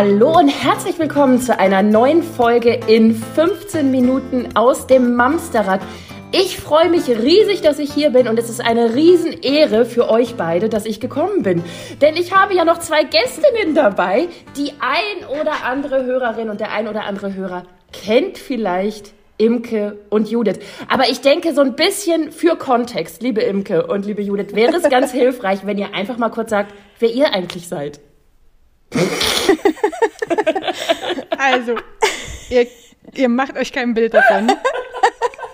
Hallo und herzlich willkommen zu einer neuen Folge in 15 Minuten aus dem Mamsterrad. Ich freue mich riesig, dass ich hier bin und es ist eine Riesenehre für euch beide, dass ich gekommen bin. Denn ich habe ja noch zwei Gästinnen dabei. Die ein oder andere Hörerin und der ein oder andere Hörer kennt vielleicht Imke und Judith. Aber ich denke, so ein bisschen für Kontext, liebe Imke und liebe Judith, wäre es ganz hilfreich, wenn ihr einfach mal kurz sagt, wer ihr eigentlich seid. also, ihr, ihr macht euch kein Bild davon.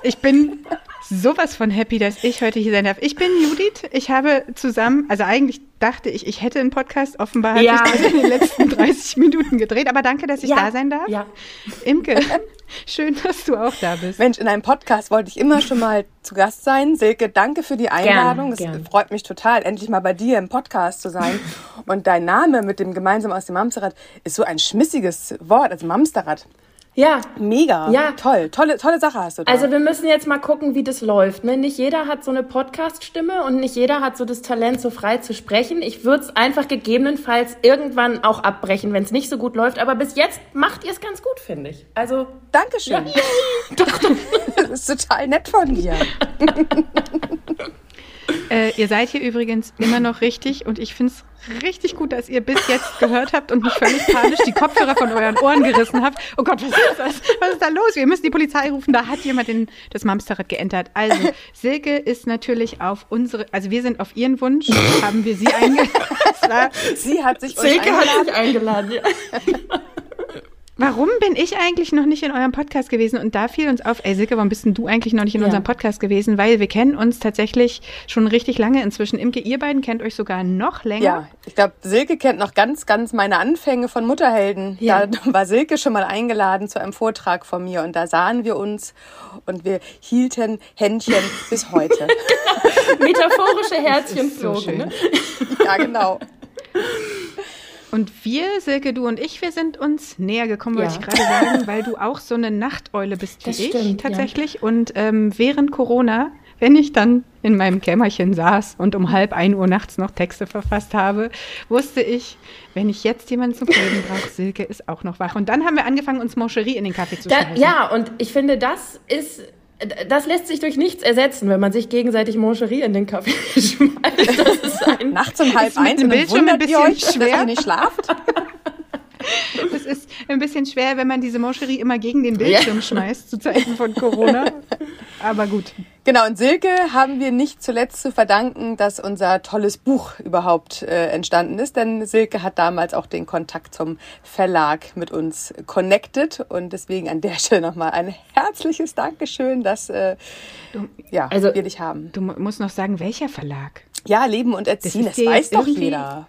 Ich bin sowas von happy, dass ich heute hier sein darf. Ich bin Judith. Ich habe zusammen, also eigentlich dachte ich, ich hätte einen Podcast. Offenbar ja. hat sich das in den letzten 30 Minuten gedreht. Aber danke, dass ich ja. da sein darf. Ja. Imke, schön, dass du auch da bist. Mensch, in einem Podcast wollte ich immer schon mal zu Gast sein. Silke, danke für die Einladung. es freut mich total, endlich mal bei dir im Podcast zu sein. Und dein Name mit dem gemeinsam aus dem Mamsterrad ist so ein schmissiges Wort, also Mamsterrad. Ja. Mega. Ja. Toll. Tolle, tolle Sache hast du da. Also wir müssen jetzt mal gucken, wie das läuft. Ne? Nicht jeder hat so eine Podcast-Stimme und nicht jeder hat so das Talent, so frei zu sprechen. Ich würde es einfach gegebenenfalls irgendwann auch abbrechen, wenn es nicht so gut läuft. Aber bis jetzt macht ihr es ganz gut, finde ich. Also. Dankeschön. Ja. doch, doch. Das ist total nett von dir. Äh, ihr seid hier übrigens immer noch richtig und ich finde es richtig gut, dass ihr bis jetzt gehört habt und nicht völlig panisch die Kopfhörer von euren Ohren gerissen habt. Oh Gott, was ist das? Was ist da los? Wir müssen die Polizei rufen. Da hat jemand den, das Mamsterrad geändert. Also, Silke ist natürlich auf unsere, also wir sind auf ihren Wunsch, haben wir sie eingeladen. Sie hat sich Silke eingeladen. hat sich eingeladen. Warum bin ich eigentlich noch nicht in eurem Podcast gewesen? Und da fiel uns auf, ey Silke, warum bist denn du eigentlich noch nicht in ja. unserem Podcast gewesen? Weil wir kennen uns tatsächlich schon richtig lange inzwischen. Imke, ihr beiden kennt euch sogar noch länger. Ja, ich glaube, Silke kennt noch ganz, ganz meine Anfänge von Mutterhelden. Ja. Da war Silke schon mal eingeladen zu einem Vortrag von mir und da sahen wir uns und wir hielten Händchen bis heute. genau. Metaphorische Herzchen flogen. So ne? Ja, genau. Und wir, Silke, du und ich, wir sind uns näher gekommen, wollte ja. ich gerade sagen, weil du auch so eine Nachteule bist wie das ich stimmt, tatsächlich. Ja. Und ähm, während Corona, wenn ich dann in meinem Kämmerchen saß und um halb ein Uhr nachts noch Texte verfasst habe, wusste ich, wenn ich jetzt jemanden zum Reden brauche, Silke ist auch noch wach. Und dann haben wir angefangen, uns Moncherie in den Kaffee zu schmeißen. Ja, und ich finde, das ist das lässt sich durch nichts ersetzen, wenn man sich gegenseitig Moncherie in den Kaffee schmeißt. Das ist ein Nachts um halb eins und Bildschirm ein bisschen euch, schwer. dass ihr nicht schlaft. Es ist ein bisschen schwer, wenn man diese Moncherie immer gegen den Bildschirm ja. schmeißt zu Zeiten von Corona. Aber gut. Genau, und Silke haben wir nicht zuletzt zu verdanken, dass unser tolles Buch überhaupt äh, entstanden ist. Denn Silke hat damals auch den Kontakt zum Verlag mit uns connected. Und deswegen an der Stelle nochmal ein herzliches Dankeschön, dass äh, du, ja, also, wir dich haben. Du musst noch sagen, welcher Verlag? Ja, Leben und Erziehen, das, das weiß doch jeder.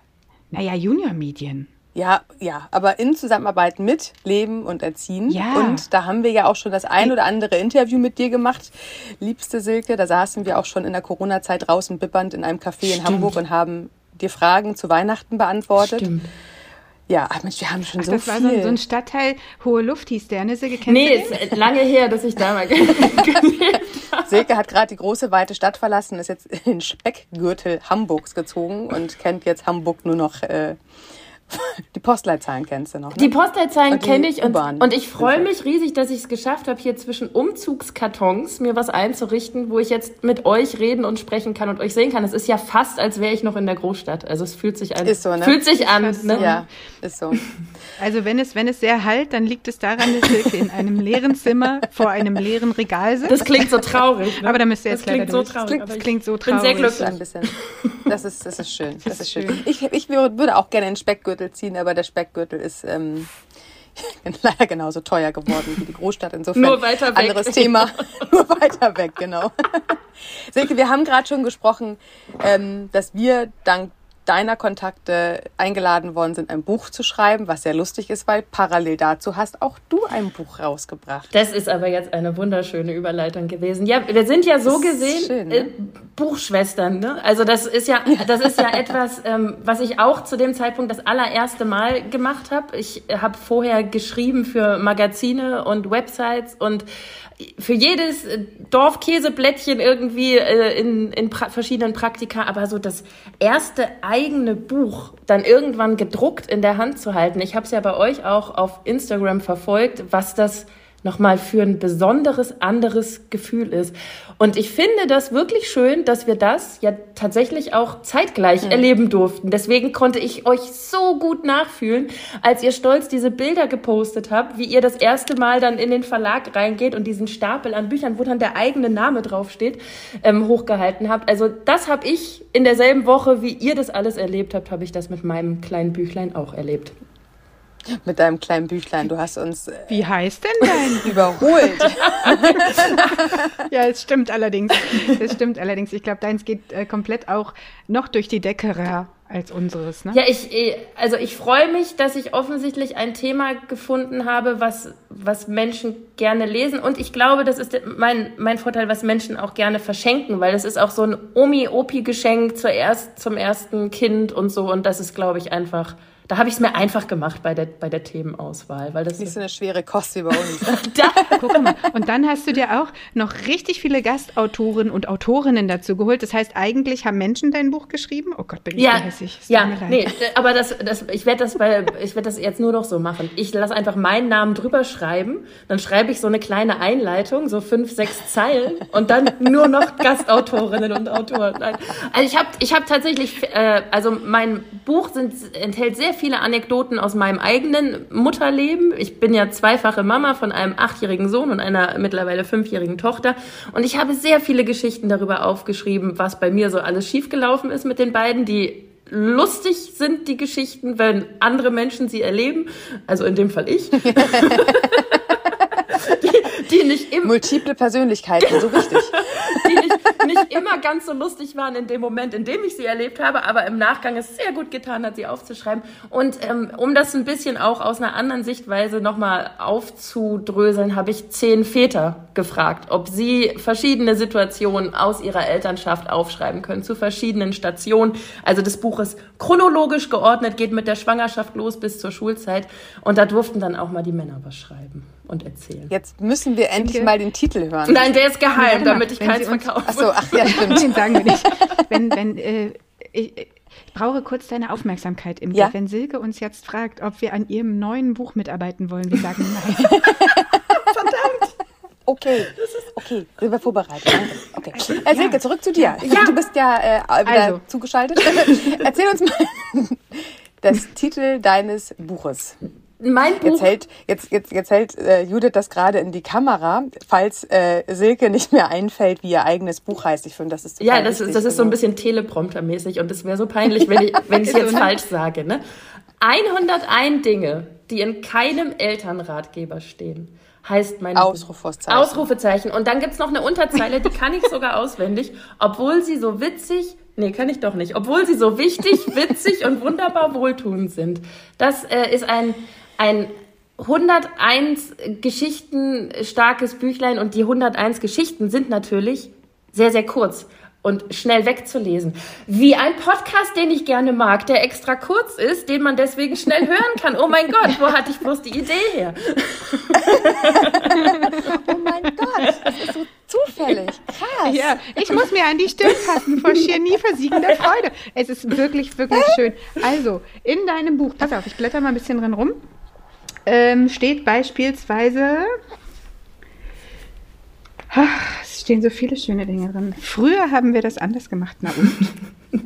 Naja, Junior Medien. Ja, ja, aber in Zusammenarbeit mit Leben und Erziehen. Ja. Und da haben wir ja auch schon das ein oder andere Interview mit dir gemacht, liebste Silke. Da saßen wir auch schon in der Corona-Zeit draußen bibbernd in einem Café Stimmt. in Hamburg und haben dir Fragen zu Weihnachten beantwortet. Stimmt. Ja, Mensch, wir haben schon Ach, so das viel. Das war so, so, ein Stadtteil, Hohe Luft hieß der, ne? Silke, kennst nee, ist lange her, dass ich da mal Silke hat gerade die große, weite Stadt verlassen, ist jetzt in den Speckgürtel Hamburgs gezogen und kennt jetzt Hamburg nur noch äh, die Postleitzahlen kennst du noch. Ne? Die Postleitzahlen kenne ich und, und ich freue mich riesig, dass ich es geschafft habe, hier zwischen Umzugskartons mir was einzurichten, wo ich jetzt mit euch reden und sprechen kann und euch sehen kann. Es ist ja fast, als wäre ich noch in der Großstadt. Also es fühlt sich an. Ist so, ne? Fühlt sich an. Ne? Ja, ist so. Also wenn es, wenn es sehr halt, dann liegt es daran, dass Silke in einem leeren Zimmer vor einem leeren Regal sitzt. Das klingt so traurig. Ne? Aber da müsst ihr jetzt das klingt so traurig. Das klingt so traurig. Ich bin sehr glücklich. Ein bisschen. Das ist, das ist schön. Das, ist schön. Ich, ich würde auch gerne den Speckgürtel ziehen, aber der Speckgürtel ist ähm, leider genauso teuer geworden wie die Großstadt. Insofern Nur weiter weg. anderes Thema. Nur weiter weg, genau. Silke, wir haben gerade schon gesprochen, ähm, dass wir dank deiner Kontakte eingeladen worden sind, ein Buch zu schreiben, was sehr lustig ist, weil parallel dazu hast auch du ein Buch rausgebracht. Das ist aber jetzt eine wunderschöne Überleitung gewesen. Ja, wir sind ja so gesehen schön, ne? äh, Buchschwestern. Ne? Also das ist ja, das ist ja etwas, ähm, was ich auch zu dem Zeitpunkt das allererste Mal gemacht habe. Ich habe vorher geschrieben für Magazine und Websites und für jedes Dorfkäseblättchen irgendwie äh, in, in pra verschiedenen Praktika, aber so das erste eigene Buch dann irgendwann gedruckt in der Hand zu halten. Ich habe es ja bei euch auch auf Instagram verfolgt, was das nochmal für ein besonderes, anderes Gefühl ist. Und ich finde das wirklich schön, dass wir das ja tatsächlich auch zeitgleich mhm. erleben durften. Deswegen konnte ich euch so gut nachfühlen, als ihr stolz diese Bilder gepostet habt, wie ihr das erste Mal dann in den Verlag reingeht und diesen Stapel an Büchern, wo dann der eigene Name draufsteht, ähm, hochgehalten habt. Also das habe ich in derselben Woche, wie ihr das alles erlebt habt, habe ich das mit meinem kleinen Büchlein auch erlebt. Mit deinem kleinen Büchlein. Du hast uns. Äh, Wie heißt denn dein? überholt. ja, es stimmt allerdings. Es stimmt allerdings. Ich glaube, deins geht äh, komplett auch noch durch die Decke als unseres. Ne? Ja, ich, äh, also ich freue mich, dass ich offensichtlich ein Thema gefunden habe, was, was Menschen gerne lesen. Und ich glaube, das ist mein, mein Vorteil, was Menschen auch gerne verschenken, weil es ist auch so ein Omi-Opi-Geschenk zuerst, zum ersten Kind und so. Und das ist, glaube ich, einfach da habe ich es mir einfach gemacht bei der, bei der Themenauswahl. Weil das Nicht so eine schwere Kost wie bei uns. da. Guck mal. Und dann hast du dir auch noch richtig viele Gastautoren und Autorinnen dazu geholt. Das heißt, eigentlich haben Menschen dein Buch geschrieben? Oh Gott, bin ich ja, hässlich. Ja, nee, aber das, das, ich werde das, bei, ich werd das jetzt nur noch so machen. Ich lasse einfach meinen Namen drüber schreiben. Dann schreibe ich so eine kleine Einleitung, so fünf, sechs Zeilen und dann nur noch Gastautorinnen und Autoren. Also ich habe ich hab tatsächlich, äh, also mein Buch sind, enthält sehr viele Anekdoten aus meinem eigenen Mutterleben. Ich bin ja zweifache Mama von einem achtjährigen Sohn und einer mittlerweile fünfjährigen Tochter. Und ich habe sehr viele Geschichten darüber aufgeschrieben, was bei mir so alles schiefgelaufen ist mit den beiden, die lustig sind die Geschichten, wenn andere Menschen sie erleben. Also in dem Fall ich. die nicht immer. Multiple Persönlichkeiten, so richtig. die nicht, nicht immer ganz so lustig waren in dem Moment, in dem ich sie erlebt habe, aber im Nachgang es sehr gut getan hat, sie aufzuschreiben. Und ähm, um das ein bisschen auch aus einer anderen Sichtweise nochmal aufzudröseln, habe ich zehn Väter gefragt, ob sie verschiedene Situationen aus ihrer Elternschaft aufschreiben können, zu verschiedenen Stationen. Also das Buch ist chronologisch geordnet, geht mit der Schwangerschaft los bis zur Schulzeit. Und da durften dann auch mal die Männer was schreiben und erzählen. Jetzt müssen wir endlich mal den Titel hören. Nein, der ist geheim, ja, damit ich keins verkaufe. Achso, ach ja, stimmt. Den sagen wir nicht. Wenn, wenn, äh, ich, ich brauche kurz deine Aufmerksamkeit, Imke. Ja? Wenn Silke uns jetzt fragt, ob wir an ihrem neuen Buch mitarbeiten wollen, wir sagen nein. Verdammt. Okay, okay, sind wir vorbereitet. Okay. Äh, Silke, zurück zu dir. Ja. Du bist ja äh, wieder also. zugeschaltet. Erzähl uns mal das Titel deines Buches. Mein Buch. Jetzt hält, jetzt, jetzt, jetzt hält äh, Judith das gerade in die Kamera, falls äh, Silke nicht mehr einfällt, wie ihr eigenes Buch heißt. Ich finde, das ist Ja, das, ist, das ist so ein bisschen Teleprompter-mäßig und es wäre so peinlich, wenn ich wenn ich jetzt falsch sage. Ne? 101 Dinge, die in keinem Elternratgeber stehen, heißt mein Ausrufezeichen. Ausrufezeichen. Und dann gibt's noch eine Unterzeile, die kann ich sogar auswendig, obwohl sie so witzig, Nee, kann ich doch nicht. Obwohl sie so wichtig, witzig und wunderbar wohltuend sind. Das äh, ist ein, ein 101 Geschichten starkes Büchlein und die 101 Geschichten sind natürlich sehr, sehr kurz und schnell wegzulesen. Wie ein Podcast, den ich gerne mag, der extra kurz ist, den man deswegen schnell hören kann. Oh mein Gott, wo hatte ich bloß die Idee her? oh mein Gott, das ist so zufällig. Krass. Ja, ich muss mir an die Stirn fassen vor schier nie versiegender Freude. Es ist wirklich, wirklich schön. Also, in deinem Buch, pass auf, ich blätter mal ein bisschen drin rum ähm, steht beispielsweise, ach, es stehen so viele schöne Dinge drin. Früher haben wir das anders gemacht, na und?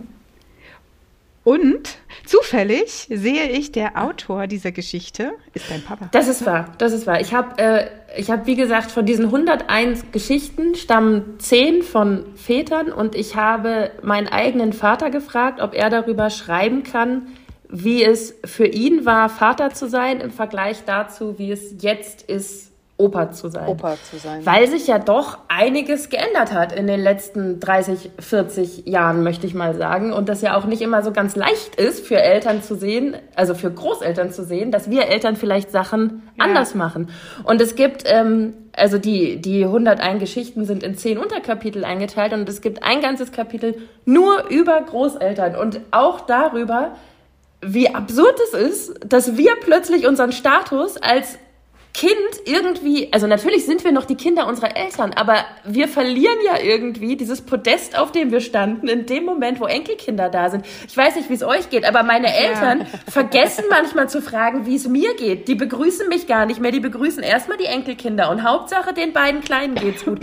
und zufällig sehe ich, der Autor dieser Geschichte ist dein Papa. Das ist wahr, das ist wahr. Ich habe, äh, ich wie gesagt, von diesen 101 Geschichten stammen 10 von Vätern und ich habe meinen eigenen Vater gefragt, ob er darüber schreiben kann, wie es für ihn war, Vater zu sein im Vergleich dazu, wie es jetzt ist, Opa zu sein. Opa zu sein. Weil sich ja doch einiges geändert hat in den letzten 30, 40 Jahren, möchte ich mal sagen. Und das ja auch nicht immer so ganz leicht ist für Eltern zu sehen, also für Großeltern zu sehen, dass wir Eltern vielleicht Sachen ja. anders machen. Und es gibt, ähm, also die, die 101 Geschichten sind in zehn Unterkapitel eingeteilt und es gibt ein ganzes Kapitel nur über Großeltern und auch darüber, wie absurd es ist, dass wir plötzlich unseren Status als Kind irgendwie, also natürlich sind wir noch die Kinder unserer Eltern, aber wir verlieren ja irgendwie dieses Podest, auf dem wir standen, in dem Moment, wo Enkelkinder da sind. Ich weiß nicht, wie es euch geht, aber meine Eltern ja. vergessen manchmal zu fragen, wie es mir geht. Die begrüßen mich gar nicht mehr, die begrüßen erstmal die Enkelkinder und Hauptsache den beiden Kleinen geht's gut.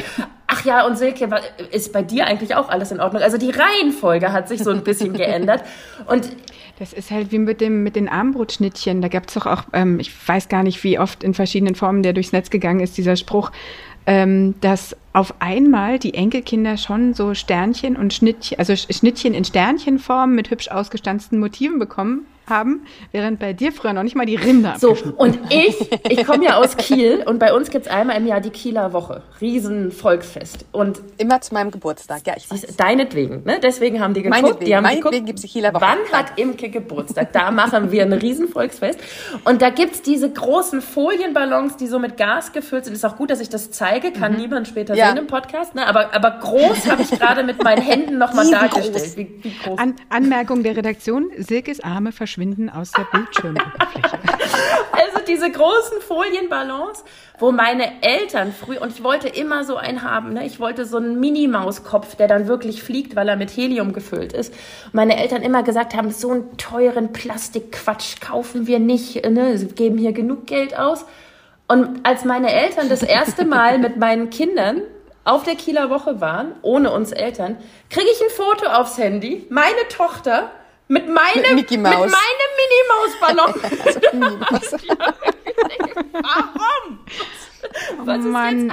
Ja, und Silke, ist bei dir eigentlich auch alles in Ordnung? Also die Reihenfolge hat sich so ein bisschen geändert. Und das ist halt wie mit dem mit den Armbrotschnittchen. Da gab es doch auch, ähm, ich weiß gar nicht, wie oft in verschiedenen Formen der durchs Netz gegangen ist, dieser Spruch, ähm, dass auf einmal die Enkelkinder schon so Sternchen und Schnittchen, also Schnittchen in Sternchenform mit hübsch ausgestanzten Motiven bekommen haben, während bei dir früher noch nicht mal die Rinder So, und ich, ich komme ja aus Kiel und bei uns gibt's einmal im Jahr die Kieler Woche. Riesenvolksfest. Und Immer zu meinem Geburtstag, ja, ich weiß. Deinetwegen, ne? Deswegen haben die geguckt. Meinetwegen, die haben meinetwegen geguckt, gibt's die Kieler Woche. Wann hat Imke Geburtstag? Da machen wir ein Riesenvolksfest. Und da gibt's diese großen Folienballons, die so mit Gas gefüllt sind. Ist auch gut, dass ich das zeige, kann mhm. niemand später ja. sehen im Podcast, ne? Aber, aber groß habe ich gerade mit meinen Händen nochmal dargestellt. Wie, wie groß. An, Anmerkung der Redaktion, Silkes Arme verschwinden verschwinden aus der Bildschirmoberfläche. also diese großen Folienballons, wo meine Eltern früh, und ich wollte immer so einen haben, ne? ich wollte so einen Minimauskopf, der dann wirklich fliegt, weil er mit Helium gefüllt ist. Meine Eltern immer gesagt haben, so einen teuren Plastikquatsch kaufen wir nicht, ne? sie geben hier genug Geld aus. Und als meine Eltern das erste Mal mit meinen Kindern auf der Kieler Woche waren, ohne uns Eltern, kriege ich ein Foto aufs Handy, meine Tochter mit meinem, mit, mit meinem Minimaus-Ballon. Warum? Was ist Mann.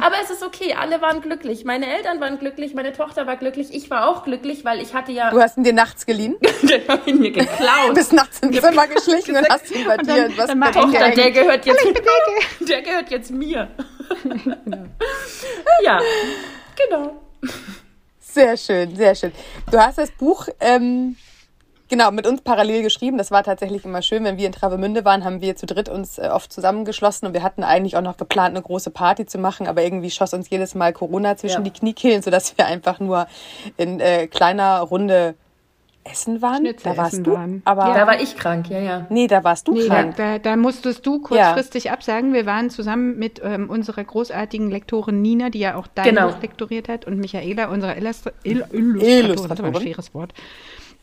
Aber es ist okay, alle waren glücklich. Meine Eltern waren glücklich, meine Tochter war glücklich, ich war auch glücklich, weil ich hatte ja. Du hast ihn dir nachts geliehen? den hab ich mir geklaut. Du bist nachts ins Zimmer geschlichen und hast ihn bei dir dann, was dann Tochter, der gehört jetzt der gehört jetzt mir. ja, genau. Sehr schön, sehr schön. Du hast das Buch ähm, Genau, mit uns parallel geschrieben. Das war tatsächlich immer schön. Wenn wir in Travemünde waren, haben wir zu dritt uns äh, oft zusammengeschlossen und wir hatten eigentlich auch noch geplant, eine große Party zu machen, aber irgendwie schoss uns jedes Mal Corona zwischen ja. die Kniekehlen, sodass wir einfach nur in äh, kleiner Runde essen waren. Schnitzel da warst du. Waren. Aber ja, da war ich krank, ja, ja. Nee, da warst du nee, krank. Da, da, musstest du kurzfristig ja. absagen. Wir waren zusammen mit ähm, unserer großartigen Lektorin Nina, die ja auch dein genau. Buch lektoriert hat, und Michaela, unserer Illustra Il Illustratorin. Illustratorin. Das war ein schweres Wort.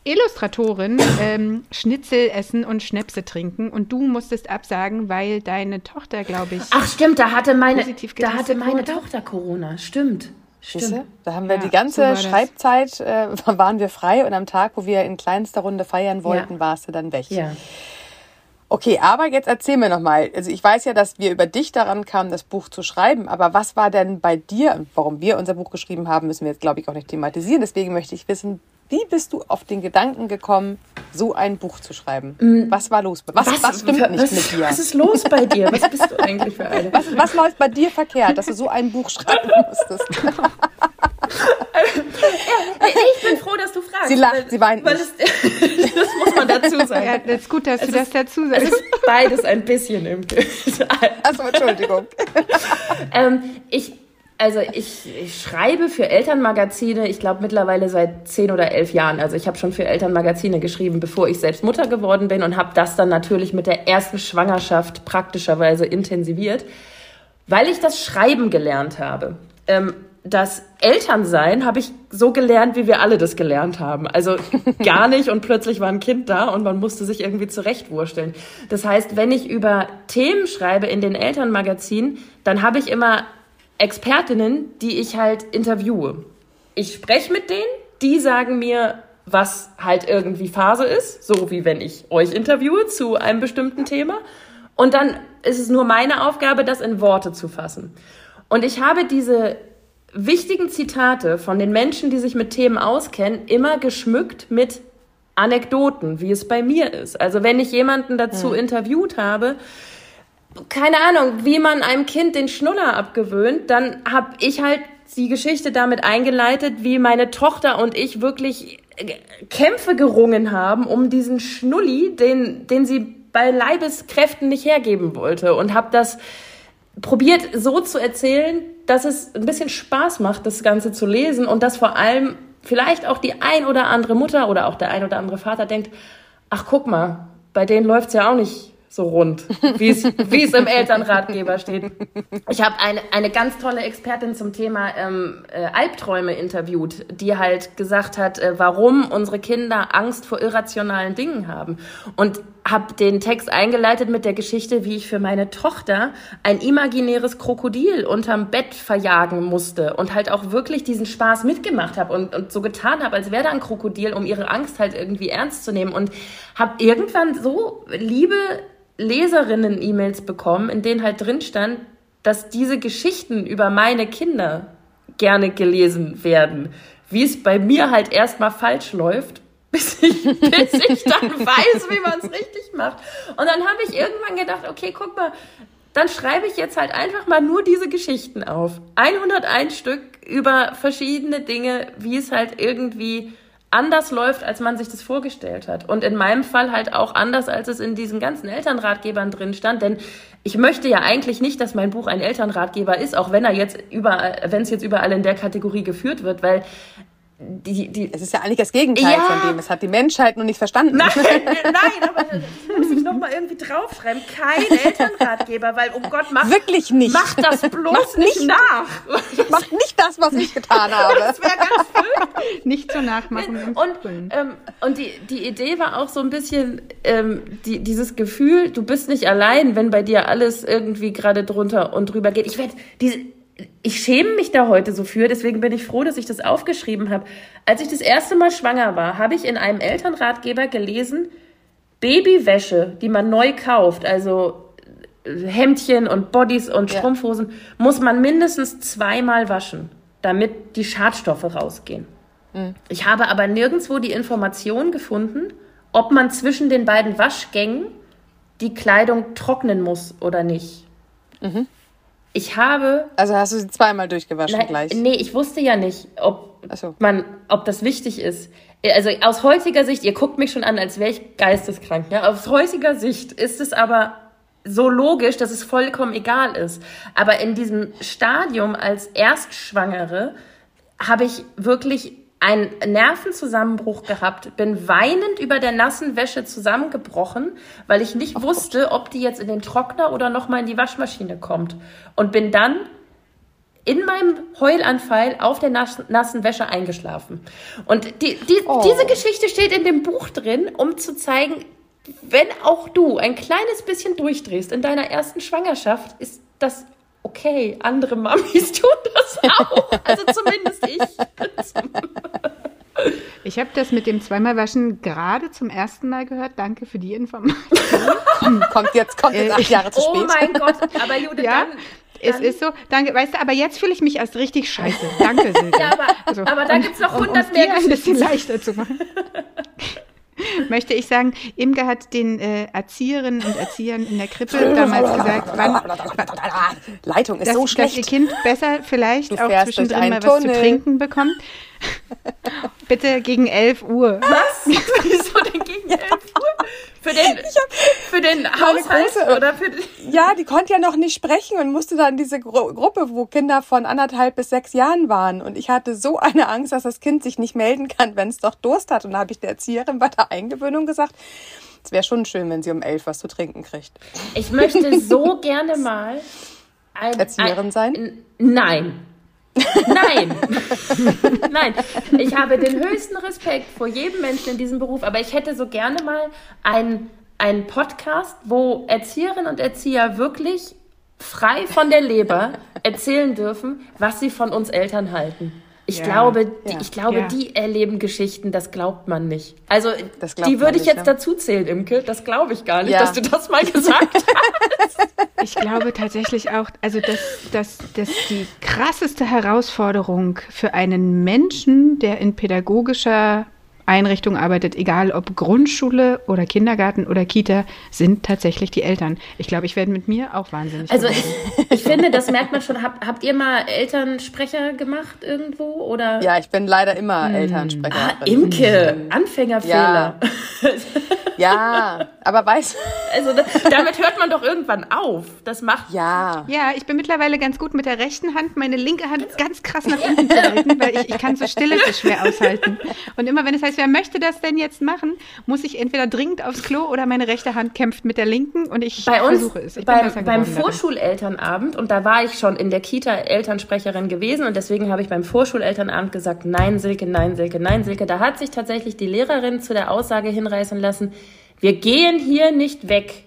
Illustratorin ähm, Schnitzel essen und Schnäpse trinken und du musstest absagen, weil deine Tochter, glaube ich. Ach stimmt, da hatte meine, da hatte meine Tochter Corona. Stimmt. Stimmt. Da haben wir ja, die ganze so Schreibzeit äh, waren wir frei und am Tag, wo wir in kleinster Runde feiern wollten, ja. warst du dann weg. Ja. Okay, aber jetzt erzähl mir nochmal. Also ich weiß ja, dass wir über dich daran kamen, das Buch zu schreiben, aber was war denn bei dir, warum wir unser Buch geschrieben haben, müssen wir jetzt, glaube ich, auch nicht thematisieren. Deswegen möchte ich wissen, wie bist du auf den Gedanken gekommen, so ein Buch zu schreiben? Mm. Was war los? Was, was, was stimmt was, nicht mit dir? Was ist los bei dir? Was bist du eigentlich für eine? Was, was läuft bei dir verkehrt, dass du so ein Buch schreiben musstest? ich bin froh, dass du fragst. Sie lacht, sie weint weil es, Das muss man dazu sagen. Ja, das ist gut, dass es du ist, das dazu sagst. Es ist beides ein bisschen im Achso, Entschuldigung. ähm, ich also ich, ich, schreibe für Elternmagazine, ich glaube mittlerweile seit zehn oder elf Jahren. Also ich habe schon für Elternmagazine geschrieben, bevor ich selbst Mutter geworden bin und habe das dann natürlich mit der ersten Schwangerschaft praktischerweise intensiviert, weil ich das Schreiben gelernt habe. Ähm, das Elternsein habe ich so gelernt, wie wir alle das gelernt haben. Also gar nicht und plötzlich war ein Kind da und man musste sich irgendwie zurechtwursteln. Das heißt, wenn ich über Themen schreibe in den Elternmagazinen, dann habe ich immer Expertinnen, die ich halt interviewe. Ich spreche mit denen, die sagen mir, was halt irgendwie Phase ist, so wie wenn ich euch interviewe zu einem bestimmten Thema. Und dann ist es nur meine Aufgabe, das in Worte zu fassen. Und ich habe diese wichtigen Zitate von den Menschen, die sich mit Themen auskennen, immer geschmückt mit Anekdoten, wie es bei mir ist. Also wenn ich jemanden dazu hm. interviewt habe, keine Ahnung, wie man einem Kind den Schnuller abgewöhnt, dann habe ich halt die Geschichte damit eingeleitet, wie meine Tochter und ich wirklich äh, Kämpfe gerungen haben um diesen Schnulli, den, den sie bei Leibeskräften nicht hergeben wollte und habe das probiert so zu erzählen, dass es ein bisschen Spaß macht, das Ganze zu lesen und dass vor allem vielleicht auch die ein oder andere Mutter oder auch der ein oder andere Vater denkt, ach guck mal, bei denen läuft's ja auch nicht so rund, wie es im Elternratgeber steht. Ich habe eine, eine ganz tolle Expertin zum Thema ähm, äh, Albträume interviewt, die halt gesagt hat, äh, warum unsere Kinder Angst vor irrationalen Dingen haben. Und habe den Text eingeleitet mit der Geschichte, wie ich für meine Tochter ein imaginäres Krokodil unterm Bett verjagen musste und halt auch wirklich diesen Spaß mitgemacht habe und, und so getan habe, als wäre da ein Krokodil, um ihre Angst halt irgendwie ernst zu nehmen. Und habe irgendwann so liebe Leserinnen-E-Mails bekommen, in denen halt drin stand, dass diese Geschichten über meine Kinder gerne gelesen werden. Wie es bei mir halt erstmal falsch läuft, bis ich, bis ich dann weiß, wie man es richtig macht. Und dann habe ich irgendwann gedacht, okay, guck mal, dann schreibe ich jetzt halt einfach mal nur diese Geschichten auf. 101 Stück über verschiedene Dinge, wie es halt irgendwie anders läuft, als man sich das vorgestellt hat. Und in meinem Fall halt auch anders, als es in diesen ganzen Elternratgebern drin stand. Denn ich möchte ja eigentlich nicht, dass mein Buch ein Elternratgeber ist, auch wenn er jetzt überall, wenn es jetzt überall in der Kategorie geführt wird, weil die, die, es ist ja eigentlich das Gegenteil ja. von dem. Es hat die Menschheit noch nicht verstanden. Nein, nein, aber muss ich noch mal irgendwie draufschreiben. Kein Elternratgeber, weil, oh Gott, mach, Wirklich nicht. mach das bloß mach nicht, nicht nach. Mach nicht das, was ich getan habe. Das wäre ganz fürchterlich. Nicht so nachmachen. Und, ähm, und die, die Idee war auch so ein bisschen ähm, die, dieses Gefühl, du bist nicht allein, wenn bei dir alles irgendwie gerade drunter und drüber geht. Ich werde diese ich schäme mich da heute so für, deswegen bin ich froh, dass ich das aufgeschrieben habe. Als ich das erste Mal schwanger war, habe ich in einem Elternratgeber gelesen, Babywäsche, die man neu kauft, also äh, Hemdchen und Bodies und Strumpfhosen, ja. muss man mindestens zweimal waschen, damit die Schadstoffe rausgehen. Mhm. Ich habe aber nirgendwo die Information gefunden, ob man zwischen den beiden Waschgängen die Kleidung trocknen muss oder nicht. Mhm. Ich habe. Also hast du sie zweimal durchgewaschen nein, gleich? Nee, ich wusste ja nicht, ob so. man, ob das wichtig ist. Also aus heutiger Sicht, ihr guckt mich schon an, als wäre ich geisteskrank. Ja? Aus heutiger Sicht ist es aber so logisch, dass es vollkommen egal ist. Aber in diesem Stadium als Erstschwangere habe ich wirklich einen Nervenzusammenbruch gehabt, bin weinend über der nassen Wäsche zusammengebrochen, weil ich nicht oh wusste, ob die jetzt in den Trockner oder nochmal in die Waschmaschine kommt. Und bin dann in meinem Heulanfall auf der nassen Wäsche eingeschlafen. Und die, die, oh. diese Geschichte steht in dem Buch drin, um zu zeigen, wenn auch du ein kleines bisschen durchdrehst in deiner ersten Schwangerschaft, ist das okay, andere Mamis tun das auch. Also zumindest ich. Ich habe das mit dem zweimal Waschen gerade zum ersten Mal gehört. Danke für die Information. kommt jetzt, kommt jetzt acht Jahre zu oh spät. Oh mein Gott, aber Jude, ja, dann, es ist so, danke, weißt du, aber jetzt fühle ich mich erst richtig scheiße. Danke, Silke. Ja, aber, also, aber da gibt es noch 100 um, mehr ein bisschen leichter zu machen. möchte ich sagen, Imke hat den äh, Erzieherinnen und Erziehern in der Krippe damals gesagt, wann, Leitung ist dass, so schlecht. dass ihr Kind besser vielleicht auch zwischendrin mal was Tunnel. zu trinken bekommt. Bitte gegen 11 Uhr. Was? Wieso denn gegen 11 Uhr? Für den, hab, für den Haushalt große, oder für Ja, die konnte ja noch nicht sprechen und musste dann diese Gru Gruppe, wo Kinder von anderthalb bis sechs Jahren waren. Und ich hatte so eine Angst, dass das Kind sich nicht melden kann, wenn es doch Durst hat. Und da habe ich der Erzieherin bei der Eingewöhnung gesagt, es wäre schon schön, wenn sie um elf was zu trinken kriegt. Ich möchte so gerne mal ein, Erzieherin ein, sein? Nein. Nein, nein. Ich habe den höchsten Respekt vor jedem Menschen in diesem Beruf, aber ich hätte so gerne mal einen, einen Podcast, wo Erzieherinnen und Erzieher wirklich frei von der Leber erzählen dürfen, was sie von uns Eltern halten. Ich ja, glaube, die, ja, ich glaube, ja. die erleben Geschichten, das glaubt man nicht. Also, die würde ich nicht, jetzt dazu zählen, Imke. Das glaube ich gar nicht, dass du das mal gesagt hast. Ich glaube tatsächlich auch, also, dass, dass, dass die krasseste Herausforderung für einen Menschen, der in pädagogischer Einrichtung arbeitet, egal ob Grundschule oder Kindergarten oder Kita, sind tatsächlich die Eltern. Ich glaube, ich werde mit mir auch wahnsinnig. Also ich, ich, finde, das merkt man schon. Hab, habt ihr mal Elternsprecher gemacht irgendwo? Oder? Ja, ich bin leider immer hm. Elternsprecher. Ah, Imke, Anfängerfehler. Ja. ja, aber weiß. Also damit hört man doch irgendwann auf. Das macht. Ja. Ja, ich bin mittlerweile ganz gut mit der rechten Hand, meine linke Hand ganz krass nach unten zu halten, weil ich, ich kann so Stille so schwer aushalten. Und immer wenn es heißt, wer möchte das denn jetzt machen, muss ich entweder dringend aufs Klo oder meine rechte Hand kämpft mit der linken und ich bei uns, versuche es. Ich beim, beim Vorschulelternabend, und da war ich schon in der Kita Elternsprecherin gewesen und deswegen habe ich beim Vorschulelternabend gesagt, nein, Silke, nein, Silke, nein, Silke. Da hat sich tatsächlich die Lehrerin zu der Aussage hinreißen lassen, wir gehen hier nicht weg,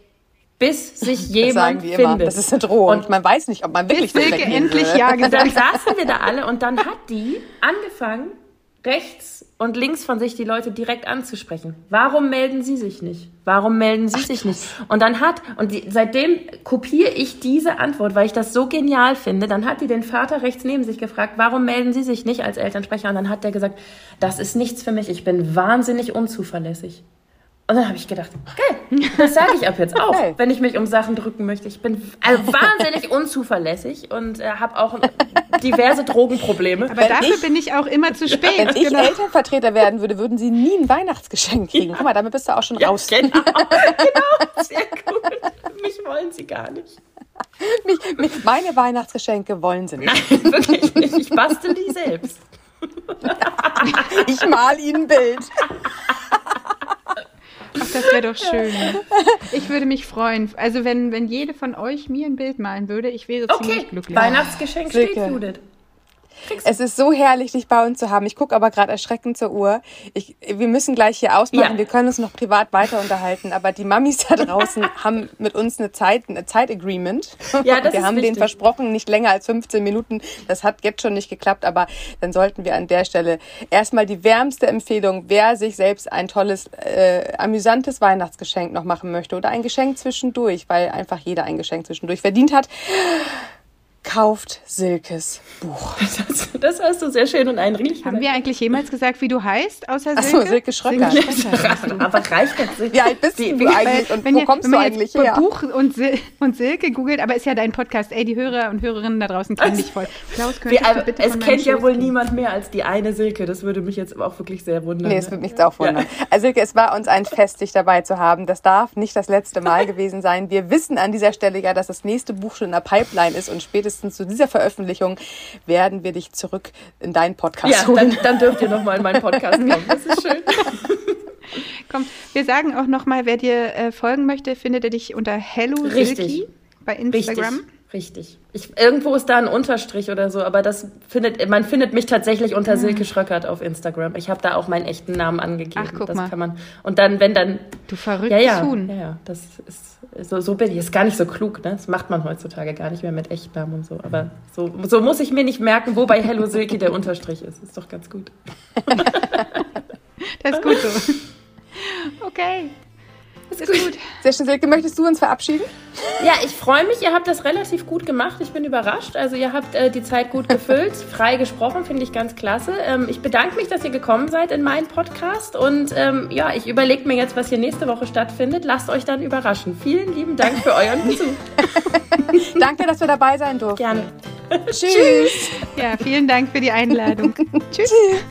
bis sich jemand das findet. Das ist eine Drohung. Und man weiß nicht, ob man wirklich bis Silke endlich ja gesagt. Dann saßen wir da alle und dann hat die angefangen, rechts und links von sich die Leute direkt anzusprechen. Warum melden sie sich nicht? Warum melden sie Ach, sich nicht? Und dann hat, und die, seitdem kopiere ich diese Antwort, weil ich das so genial finde. Dann hat die den Vater rechts neben sich gefragt, warum melden sie sich nicht als Elternsprecher? Und dann hat der gesagt, das ist nichts für mich, ich bin wahnsinnig unzuverlässig. Und dann habe ich gedacht, geil, das sage ich ab jetzt auch, okay. wenn ich mich um Sachen drücken möchte. Ich bin also wahnsinnig unzuverlässig und äh, habe auch diverse Drogenprobleme. Aber wenn dafür ich, bin ich auch immer zu spät. Wenn ich genau. Elternvertreter werden würde, würden Sie nie ein Weihnachtsgeschenk kriegen. Ja. Guck mal, damit bist du auch schon ja, raus. Genau, genau, sehr gut. Mich wollen Sie gar nicht. Mich, mich, meine Weihnachtsgeschenke wollen Sie nicht. Nein, wirklich nicht. Ich bastel die selbst. ich mal Ihnen ein Bild. Ach, das wäre doch schön. Ich würde mich freuen. Also wenn, wenn jede von euch mir ein Bild malen würde, ich wäre okay. ziemlich glücklich. Weihnachtsgeschenk steht, Judith. Es ist so herrlich, dich bei uns zu haben. Ich gucke aber gerade erschreckend zur Uhr. Ich, wir müssen gleich hier ausmachen. Ja. Wir können uns noch privat weiter unterhalten. Aber die Mamis da draußen haben mit uns eine Zeit, eine Zeitagreement. Ja, das wir haben wichtig. denen versprochen, nicht länger als 15 Minuten. Das hat jetzt schon nicht geklappt. Aber dann sollten wir an der Stelle erstmal die wärmste Empfehlung, wer sich selbst ein tolles, äh, amüsantes Weihnachtsgeschenk noch machen möchte oder ein Geschenk zwischendurch, weil einfach jeder ein Geschenk zwischendurch verdient hat kauft Silkes Buch. Das, das, hast du sehr schön und eindringlich Haben wir eigentlich jemals gesagt, wie du heißt, außer Silke? Achso, Silke Schröcker. Silke Schröcker. Aber reicht das? Wie alt bist du eigentlich und wo kommst du eigentlich her? Buch und, Sil und Silke googelt, aber ist ja dein Podcast. Ey, die Hörer und Hörerinnen da draußen kennen dich voll. Klaus, könntest du bitte Es kennt ja wohl niemand mehr als die eine Silke. Das würde mich jetzt auch wirklich sehr wundern. Nee, es würde mich jetzt auch wundern. Ja. Also Silke, es war uns ein Fest, dich dabei zu haben. Das darf nicht das letzte Mal gewesen sein. Wir wissen an dieser Stelle ja, dass das nächste Buch schon in der Pipeline ist und spätestens zu dieser Veröffentlichung werden wir dich zurück in deinen Podcast ja, holen. Dann, dann dürft ihr nochmal in meinen Podcast kommen. Das ist schön. Komm, wir sagen auch nochmal, wer dir äh, folgen möchte, findet er dich unter Hello Richtig. bei Instagram. Richtig. Richtig. Ich, irgendwo ist da ein Unterstrich oder so, aber das findet, man findet mich tatsächlich unter ah. Silke Schröckert auf Instagram. Ich habe da auch meinen echten Namen angegeben. Ach, guck das mal. kann man. Und dann, wenn dann. Du verrückt ja, ja. Ja, ja, das ist, so, so bin ich. Ist gar nicht so klug, ne? Das macht man heutzutage gar nicht mehr mit Echtnamen und so. Aber so, so muss ich mir nicht merken, wo bei Hello Silke der Unterstrich ist. Ist doch ganz gut. das ist gut so. Okay. Ist gut. Sehr schön, Silke. Möchtest du uns verabschieden? Ja, ich freue mich. Ihr habt das relativ gut gemacht. Ich bin überrascht. Also ihr habt äh, die Zeit gut gefüllt, frei gesprochen, finde ich ganz klasse. Ähm, ich bedanke mich, dass ihr gekommen seid in meinen Podcast. Und ähm, ja, ich überlege mir jetzt, was hier nächste Woche stattfindet. Lasst euch dann überraschen. Vielen lieben Dank für euren Besuch. Danke, dass wir dabei sein durften. Gerne. Tschüss. Ja, vielen Dank für die Einladung. Tschüss. Tschüss.